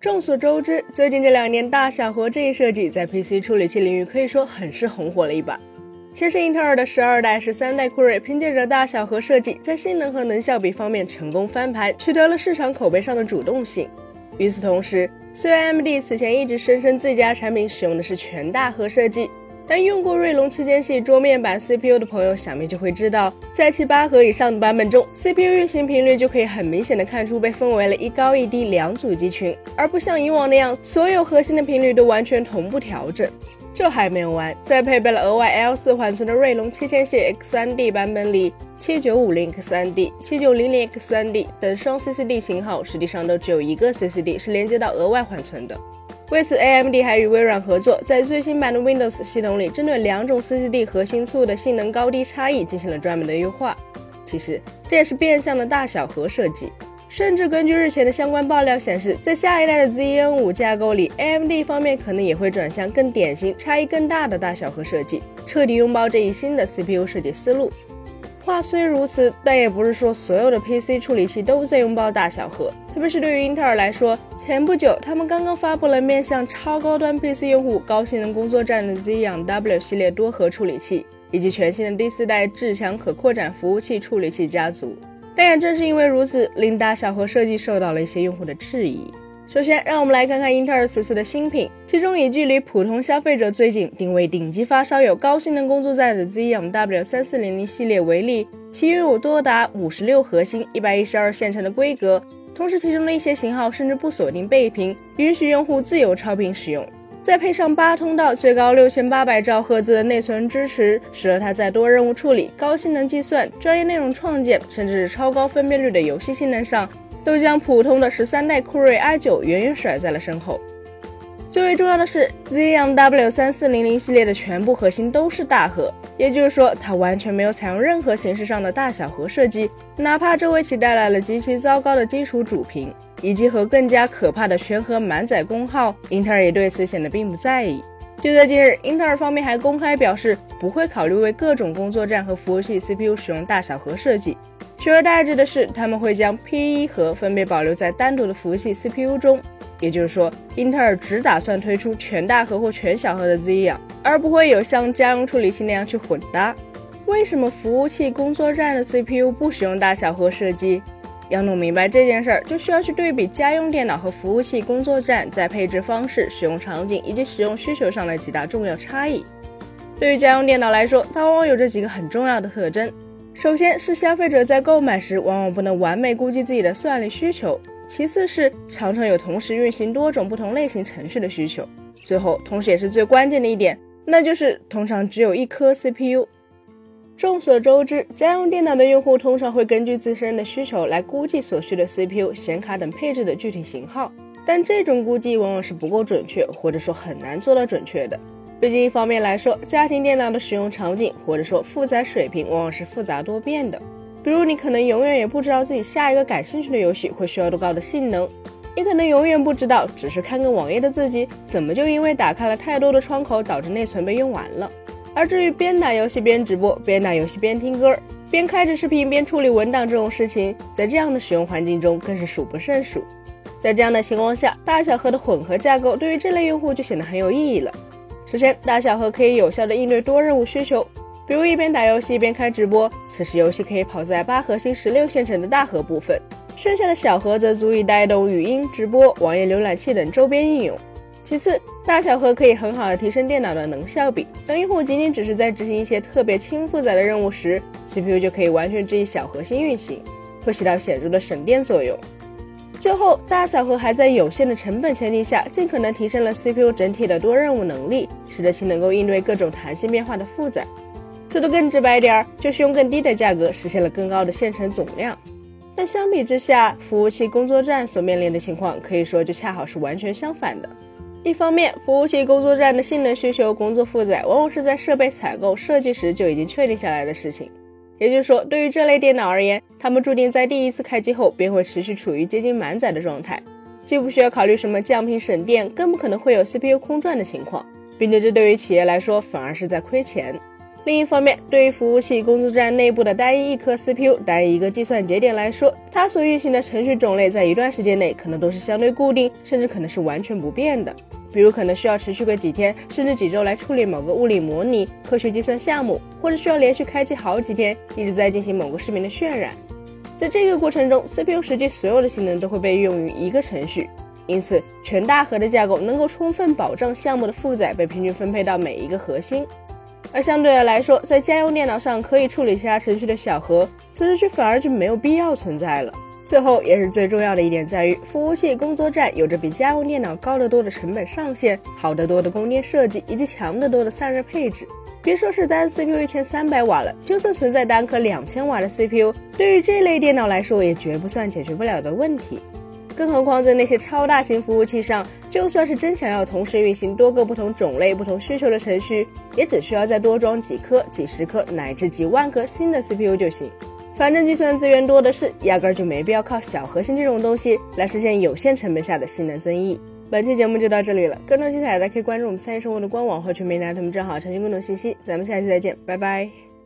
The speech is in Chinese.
众所周知，最近这两年大小核这一设计在 PC 处理器领域可以说很是红火了一把。先是英特尔的十二代、十三代酷睿，凭借着大小核设计，在性能和能效比方面成功翻盘，取得了市场口碑上的主动性。与此同时，虽然 AMD 此前一直声称自家产品使用的是全大核设计。但用过锐龙旗舰系桌面版 CPU 的朋友，想必就会知道，在其八核以上的版本中，CPU 运行频率就可以很明显的看出被分为了一高一低两组集群，而不像以往那样，所有核心的频率都完全同步调整。这还没有完，在配备了额外 L4 缓存的锐龙七千系 X3D 版本里，7950 X3D、7900 X3D 等双 CCD 型号，实际上都只有一个 CCD 是连接到额外缓存的。为此，AMD 还与微软合作，在最新版的 Windows 系统里，针对两种 CCD 核心簇的性能高低差异进行了专门的优化。其实，这也是变相的大小核设计。甚至根据日前的相关爆料显示，在下一代的 Zen 五架构里，AMD 方面可能也会转向更典型、差异更大的大小核设计，彻底拥抱这一新的 CPU 设计思路。话虽如此，但也不是说所有的 PC 处理器都在拥抱大小核。特别是对于英特尔来说，前不久他们刚刚发布了面向超高端 PC 用户、高性能工作站的 Xeon W 系列多核处理器，以及全新的第四代至强可扩展服务器处理器家族。但也正是因为如此，令大小核设计受到了一些用户的质疑。首先，让我们来看看英特尔此次的新品，其中以距离普通消费者最近、定位顶级发烧友、高性能工作站的 ZM W 三四零零系列为例，其拥有多达五十六核心、一百一十二线程的规格，同时其中的一些型号甚至不锁定背屏，允许用户自由超频使用。再配上八通道、最高六千八百兆赫兹的内存支持，使得它在多任务处理、高性能计算、专业内容创建，甚至是超高分辨率的游戏性能上。都将普通的十三代酷睿 i9 远远甩在了身后。最为重要的是，ZMW 三四零零系列的全部核心都是大核，也就是说，它完全没有采用任何形式上的大小核设计。哪怕这为其带来了极其糟糕的基础主频，以及和更加可怕的全核满载功耗，英特尔也对此显得并不在意。就在近日，英特尔方面还公开表示，不会考虑为各种工作站和服务器 CPU 使用大小核设计。取而代之的是，他们会将 P1 核分别保留在单独的服务器 CPU 中，也就是说，英特尔只打算推出全大核或全小核的 Xeon，而不会有像家用处理器那样去混搭。为什么服务器工作站的 CPU 不使用大小核设计？要弄明白这件事儿，就需要去对比家用电脑和服务器工作站在配置方式、使用场景以及使用需求上的几大重要差异。对于家用电脑来说，它往往有着几个很重要的特征。首先是消费者在购买时往往不能完美估计自己的算力需求，其次是常常有同时运行多种不同类型程序的需求，最后同时也是最关键的一点，那就是通常只有一颗 CPU。众所周知，家用电脑的用户通常会根据自身的需求来估计所需的 CPU、显卡等配置的具体型号，但这种估计往往是不够准确，或者说很难做到准确的。毕竟，一方面来说，家庭电脑的使用场景或者说负载水平往往是复杂多变的。比如，你可能永远也不知道自己下一个感兴趣的游戏会需要多高的性能，你可能永远不知道，只是看个网页的自己，怎么就因为打开了太多的窗口，导致内存被用完了。而至于边打游戏边直播，边打游戏边听歌，边开着视频边处理文档这种事情，在这样的使用环境中更是数不胜数。在这样的情况下，大小核的混合架构对于这类用户就显得很有意义了。首先，大小核可以有效的应对多任务需求，比如一边打游戏一边开直播，此时游戏可以跑在八核心、十六线程的大核部分，剩下的小核则足以带动语音直播、网页浏览器等周边应用。其次，大小核可以很好的提升电脑的能效比，当用户仅仅只是在执行一些特别轻负载的任务时，CPU 就可以完全置于小核心运行，会起到显著的省电作用。最后，大小核还在有限的成本前提下，尽可能提升了 CPU 整体的多任务能力，使得其能够应对各种弹性变化的负载。说的更直白点儿，就是用更低的价格实现了更高的线程总量。但相比之下，服务器工作站所面临的情况可以说就恰好是完全相反的。一方面，服务器工作站的性能需求、工作负载，往往是在设备采购设计时就已经确定下来的事情。也就是说，对于这类电脑而言，它们注定在第一次开机后便会持续处于接近满载的状态，既不需要考虑什么降频省电，更不可能会有 CPU 空转的情况，并且这对于企业来说反而是在亏钱。另一方面，对于服务器工作站内部的单一一颗 CPU、单一一个计算节点来说，它所运行的程序种类在一段时间内可能都是相对固定，甚至可能是完全不变的。比如，可能需要持续个几天，甚至几周来处理某个物理模拟、科学计算项目，或者需要连续开机好几天，一直在进行某个视频的渲染。在这个过程中，CPU 实际所有的性能都会被用于一个程序，因此全大核的架构能够充分保障项目的负载被平均分配到每一个核心。而相对的来说，在家用电脑上可以处理其他程序的小核，此时却反而就没有必要存在了。最后也是最重要的一点在于，服务器工作站有着比家用电脑高得多的成本上限，好得多的供电设计，以及强得多的散热配置。别说是单 CPU 一千三百瓦了，就算存在单颗两千瓦的 CPU，对于这类电脑来说，也绝不算解决不了的问题。更何况在那些超大型服务器上，就算是真想要同时运行多个不同种类、不同需求的程序，也只需要再多装几颗、几十颗乃至几万颗新的 CPU 就行。反正计算资源多的是，压根儿就没必要靠小核心这种东西来实现有限成本下的性能增益。本期节目就到这里了，更多精彩大家可以关注我们三一生活的官网和全民大同账号查询更多信息。咱们下期再见，拜拜。